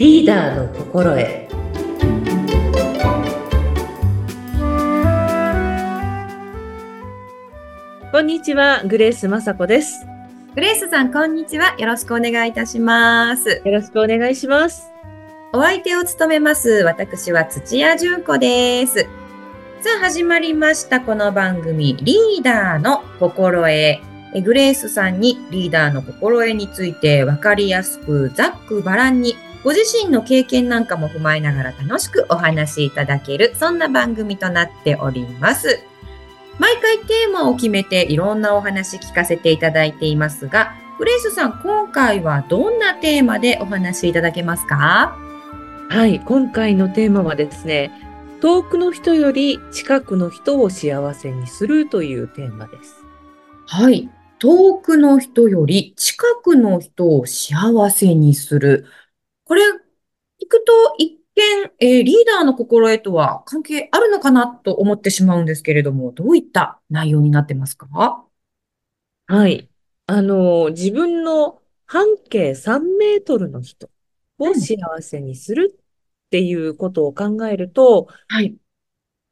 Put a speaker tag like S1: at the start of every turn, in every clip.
S1: リーダーの心得こんにちはグレース雅子です
S2: グレースさん、こんにちは。よろしくお願いいたします。
S1: よろしくお願いします
S2: お相手を務めます。私は土屋純子です。さあ、始まりました。この番組、リーダーの心得。えグレースさんにリーダーの心得について分かりやすく、ざっくばらんに、ご自身の経験なんかも踏まえながら楽しくお話しいただける、そんな番組となっております。毎回テーマを決めていろんなお話聞かせていただいていますが、グレースさん、今回はどんなテーマでお話しいただけますか？
S1: はい今回のテーマはですね遠くの人より近くの人を幸せにするというテーマです
S2: はい。遠くの人より近くの人を幸せにする。これ、聞くと一見、えーリーダーの心得とは関係あるのかなと思ってしまうんですけれども、どういった内容になってますか？
S1: はいあの自分の半径3メートルの人を幸せにするっていうことを考えると、
S2: はい。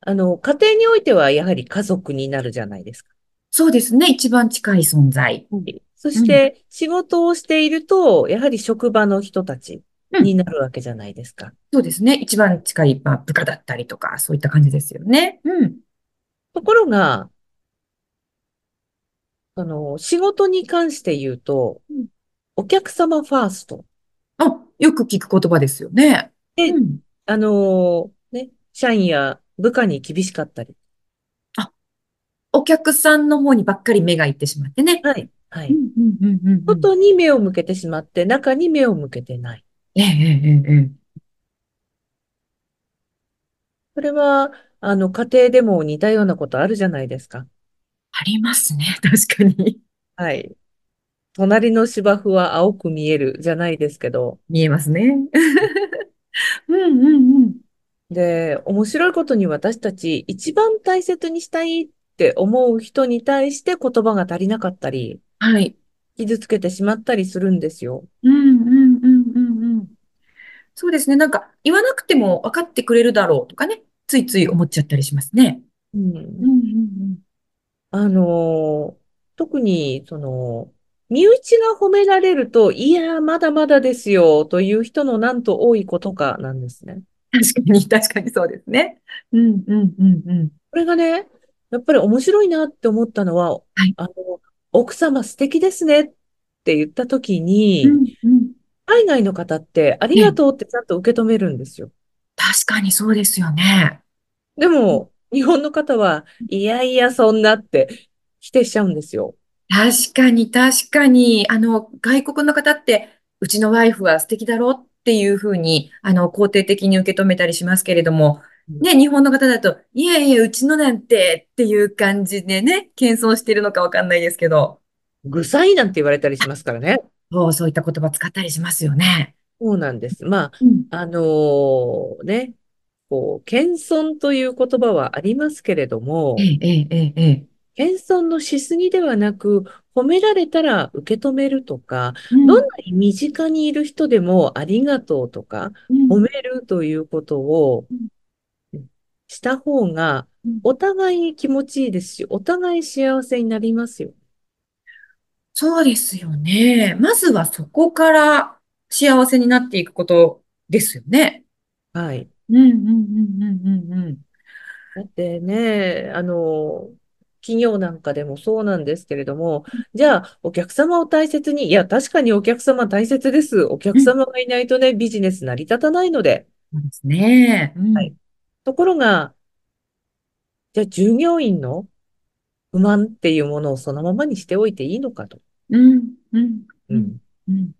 S1: あの、家庭においてはやはり家族になるじゃないですか。
S2: そうですね。一番近い存在。
S1: そして仕事をしていると、やはり職場の人たちになるわけじゃないですか。
S2: そうですね。一番近い、まあ、部下だったりとか、そういった感じですよね。うん。
S1: ところが、あの、仕事に関して言うと
S2: うん、
S1: お客様ファースト。
S2: あ、よく聞く言葉ですよね。
S1: で
S2: うん。
S1: あの、ね、社員や部下に厳しかったり。
S2: お客さんの方にばっかり目がいってしまってね。
S1: はい。はい。
S2: うんうんうんうんうん
S1: 外に目を向けてしまって、中に目を向けてない。
S2: ええええええ。
S1: それは、あの、家庭でも似たようなことあるじゃないですか。
S2: ありますね。確かに。
S1: はい。隣の芝生は青く見えるじゃないですけど。
S2: 見えますね。うんうんうん。
S1: で、面白いことに私たち一番大切にしたいって思う人に対して言葉が足りなかったり、
S2: はい。
S1: 傷つけてしまったりするんですよ。
S2: うん。そうですね。なんか言わなくても分かってくれるだろうとかね。ついつい思っちゃったりしますね。
S1: うん。
S2: うんうん
S1: あの、特に、その、身内が褒められると、いや、まだまだですよ、という人のなんと多いことかなんですね。
S2: うん。確かに、確かにそうですね。うんうんうんうん。
S1: これがね、やっぱり面白いなって思ったのは、
S2: はい
S1: あの、奥様素敵ですねって言ったとき
S2: う
S1: に、
S2: んうん。
S1: 海外の方ってありがとうってちゃんと受け止めるんですよ。
S2: 確かにそうですよね。
S1: でも、日本の方は、いやいや、そんなって否定しちゃうんですよ。
S2: 確かに、確かに、あの、外国の方って、うちのワイフは素敵だろっていうふうに、あの、肯定的に受け止めたりしますけれども、ね、日本の方だと、いやいや、うちのなんてっていう感じでね、謙遜してるのかわかんないですけど、
S1: ぐさいなんて言われたりしますからね。
S2: そう、そういった言葉使ったりしますよね。
S1: そうなんです。まあ、
S2: うん。
S1: あのーね、こう、謙遜という言葉はありますけれども
S2: え、え、ええ。
S1: 謙遜のしすぎではなく、褒められたら受け止めるとか、
S2: うん
S1: どんなに身近にいる人でもありがとうとか、
S2: うん
S1: 褒めるということをした方が
S2: うん、
S1: お互いに気持ちいいですし、お互い幸せになりますよ。
S2: そうですよね。まずはそこから幸せになっていくことですよね。
S1: はい。
S2: うん、うん、うん、うん、うん、うん。
S1: だってね、あの、企業なんかでもそうなんですけれども、じゃあ、お客様を大切に、いや、確かにお客様大切です。お客様がいないとね、ビジネス成り立たないので。
S2: そうですね。うん
S1: はいところが、じゃあ、従業員の不満っていうものをそのままにしておいていいのかと。
S2: うん、うん、
S1: う
S2: うんん、うん。
S1: やっ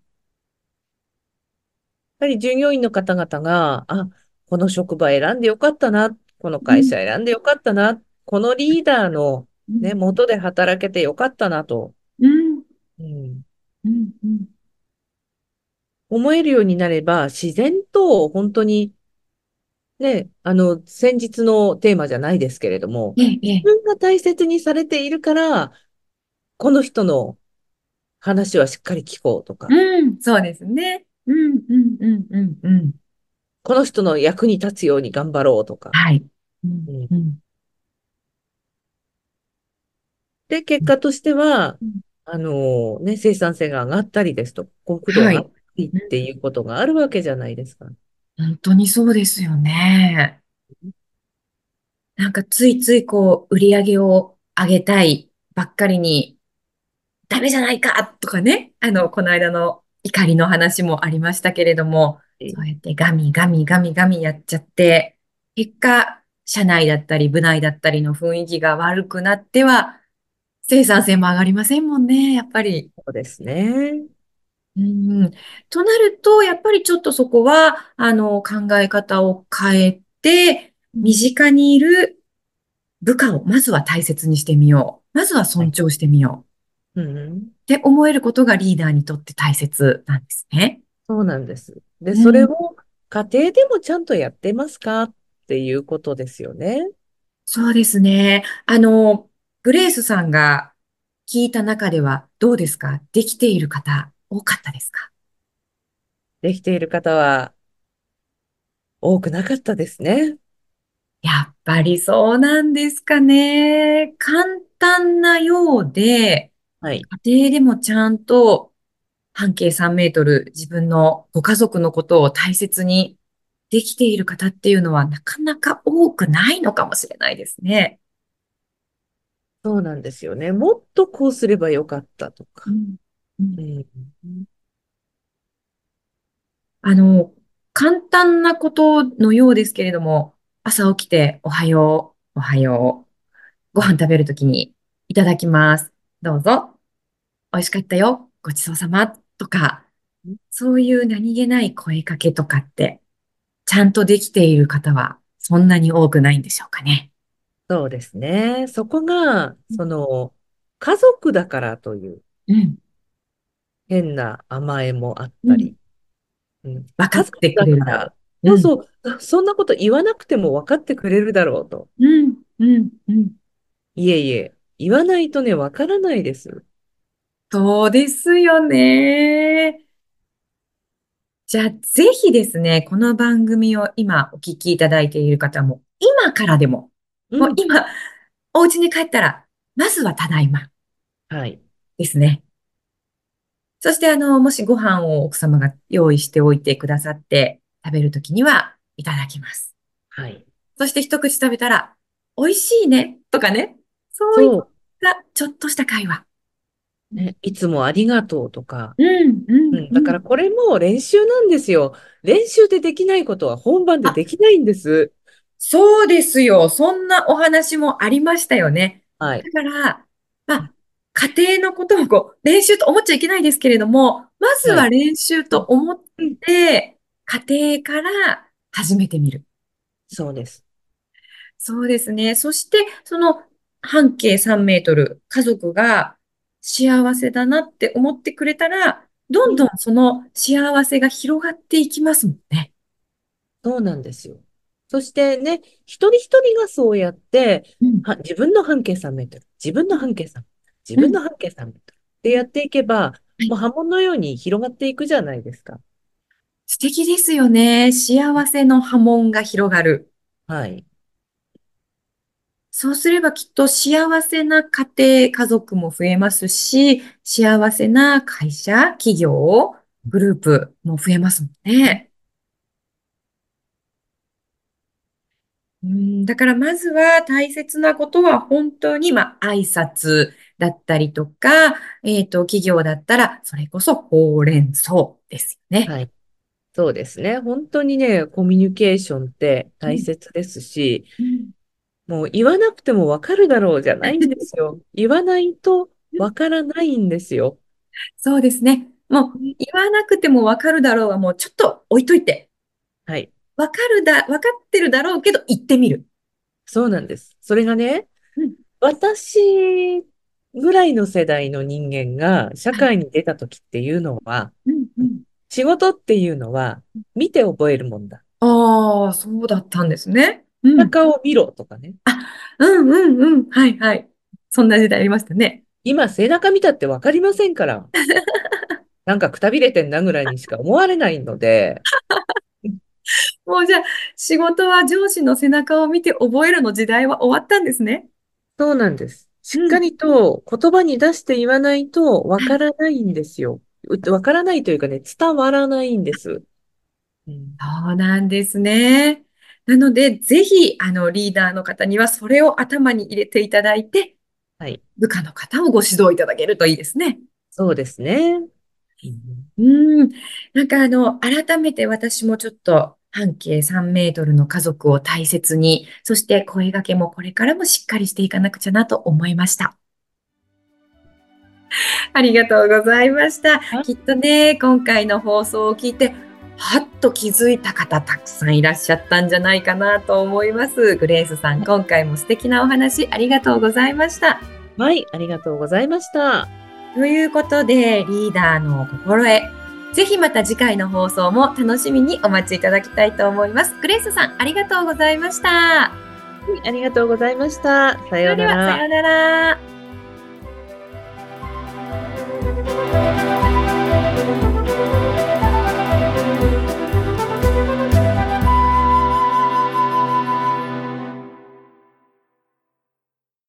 S1: ぱり従業員の方々が、あ、この職場選んでよかったな、この会社選んでよかったな、このリーダーのね、元で働けてよかったなと、
S2: うん、
S1: うん、
S2: うん、うん。
S1: 思えるようになれば、自然と本当に、ね、あの、先日のテーマじゃないですけれども、自。分が大切にされているから、この人の話はしっかり聞こうとか、
S2: うん、そうですね。うん、うん、うん、うん、うん。
S1: この人の役に立つように頑張ろうとか。
S2: はい。うん、
S1: うん、
S2: うん。
S1: で、結果としては、
S2: うん
S1: あのね、生産性が上がったりですと、幸福度が上がっ
S2: はい。
S1: たりっていうことがあるわけじゃないですか。
S2: 本当にそうですよね。なんかついついこう、売り上げを上げたいばっかりに、ダメじゃないかとかね。あの、この間の怒りの話もありましたけれども、そうやってガミガミガミガミやっちゃって、結果、社内だったり部内だったりの雰囲気が悪くなっては、生産性も上がりませんもんね、やっぱり。
S1: そうですね。
S2: うん。となると、やっぱりちょっとそこは、あの、考え方を変えて、身
S1: うん
S2: 近にいる部下をまずは大切にしてみよう。まずは
S1: はい。
S2: 尊重してみよ
S1: うん。
S2: う。って思えることがリーダーにとって大切なんですね。
S1: そうなんです。で、
S2: うん。
S1: それを家庭でもちゃんとやってますかっていうことですよね。
S2: そうですね。あの、グレースさんが聞いた中ではどうですか？できている方多かったですか？
S1: できている方は多くなかったですね。
S2: やっぱりそうなんですかね。簡単なようで、
S1: はい。
S2: 家庭でもちゃんと半径3メートル自分のご家族のことを大切にできている方っていうのはなかなか多くないのかもしれないですね。
S1: そうなんですよね。もっとこうすればよかったとか。
S2: うん。うん
S1: うん。
S2: あの、簡単なことのようですけれども、朝起きておはよう、おはよう、ご飯食べるときにいただきます。どうぞ。美味しかったよ。ごちそうさま。とか、そういう何気ない声かけとかって、ちゃんとできている方はそんなに多くないんでしょうかね。
S1: そうですね。そこが、その、家族だからという
S2: うん、
S1: 変な甘えもあっ
S2: うん。
S1: たり、うん、
S2: 分かってくれるだろう。うん、
S1: そうそう、そんなこと言わなくても分かってくれるだろうと。
S2: うん、うん、うん。
S1: いえいえ、言わないとね、分からないです。
S2: そうですよね。じゃあ、ぜひですね、この番組を今お聞きいただいている方も、今からでも、
S1: うん。
S2: もう今、お家に帰ったら、まずはただいま
S1: はい。
S2: ですね。そして、あの、もしご飯を奥様が用意しておいてくださって食べるときには、いただきます。
S1: はい。
S2: そして一口食べたら、美味しいね、とかね。そういっ
S1: そ
S2: たちょっとした会話。
S1: う。ね、いつもありがとうとか。うん、
S2: うん。
S1: だからこれも練習なんですよ。練習でできないことは本番で
S2: あ、
S1: できないんです。
S2: そうですよ。そんなお話もありましたよね。
S1: はい。
S2: だから、まあ、家庭のことをこう、練習と思っちゃいけないですけれども、まず
S1: はい。
S2: は練習
S1: うん。
S2: と思っ
S1: うん
S2: て、家庭から始めてみる。
S1: そうです。
S2: そうですね。そして、その半径3メートル、家族が幸せだなって思ってくれたら、どんどん
S1: うん。
S2: その幸せが広がっていきますもんね。
S1: そうなんですよ。そしてね、一人一人がそうやって、
S2: うん、
S1: は、自分の半径3メートル、自分
S2: うん、
S1: の半径3メートル、自
S2: うん、
S1: 分の半径3メートルってやっていけば、
S2: はい。
S1: もう波紋のように広がっていくじゃないですか。
S2: 素敵ですよね。幸せの波紋が広がる。
S1: はい。
S2: そうすればきっと幸せな家庭、家族も増えますし、幸せな会社、企業、グループも増えますもんね。うん、だからまずは大切なことは本当に、まあ、挨拶だったりとか、えっと、企業だったら、それこそほうれん草ですよね。
S1: はい。そうですね。本当にね、コミュニケーションって大
S2: うん、
S1: 切ですし、
S2: うん
S1: もう言わなくてもわかるだろうじゃないんですよ。言わないとわからないんですよ。
S2: そうですね。もう
S1: ね
S2: 言わなくてもわかるだろうはもうちょっと置いといて、
S1: はい。
S2: わかるだ、わかってるだろうけど言ってみる。
S1: そうなんです。それがね、
S2: うん、
S1: 私ぐらいの世代の人間が社
S2: はい。
S1: 会に出た時っていうのは、
S2: うん、うん。
S1: 仕事っていうのは見て覚えるもんだ。
S2: ああ、そうだったんですね。うん。
S1: 中を見ろとかね。
S2: あ、うんうんうん。はいはい。そんな時代ありましたね。
S1: 今背中見たってわかりませんから。なんかくたびれてんなぐらいにしか思われないので、
S2: もうじゃあ、仕事は上司の背中を見て覚えるの時代は終わったんですね。
S1: そうなんです。しっかりと言葉に出して言わないとわからないんですよ。うわからないというかね、伝わらないんです。うん
S2: そうなんですね。なので、ぜひ、あの、リーダーの方にはそれを頭に入れていただいて、
S1: はい。
S2: 部下の方をご指導いただけるといいですね。
S1: そうですね。
S2: うん。なんかあの、改めて私もちょっと半径3メートルの家族を大切に、そして声掛けもこれからもしっかりしていかなくちゃなと思いました。ありがとうございました。
S1: はい
S2: きっとね、今回の放送を聞いて、はっと気づいた方たくさんいらっしゃったんじゃないかなと思います。グレースさん、今回も素敵なお話ありがとうございました。
S1: はい、ありがとうございました。
S2: ということで、リーダーの心得。ぜひまた次回の放送も楽しみにお待ちいただきたいと思います。グレースさん、ありがとうございました。
S1: はいありがとうございました。さ
S2: そ
S1: ような
S2: れでは、さ
S1: ら。
S2: ようなら。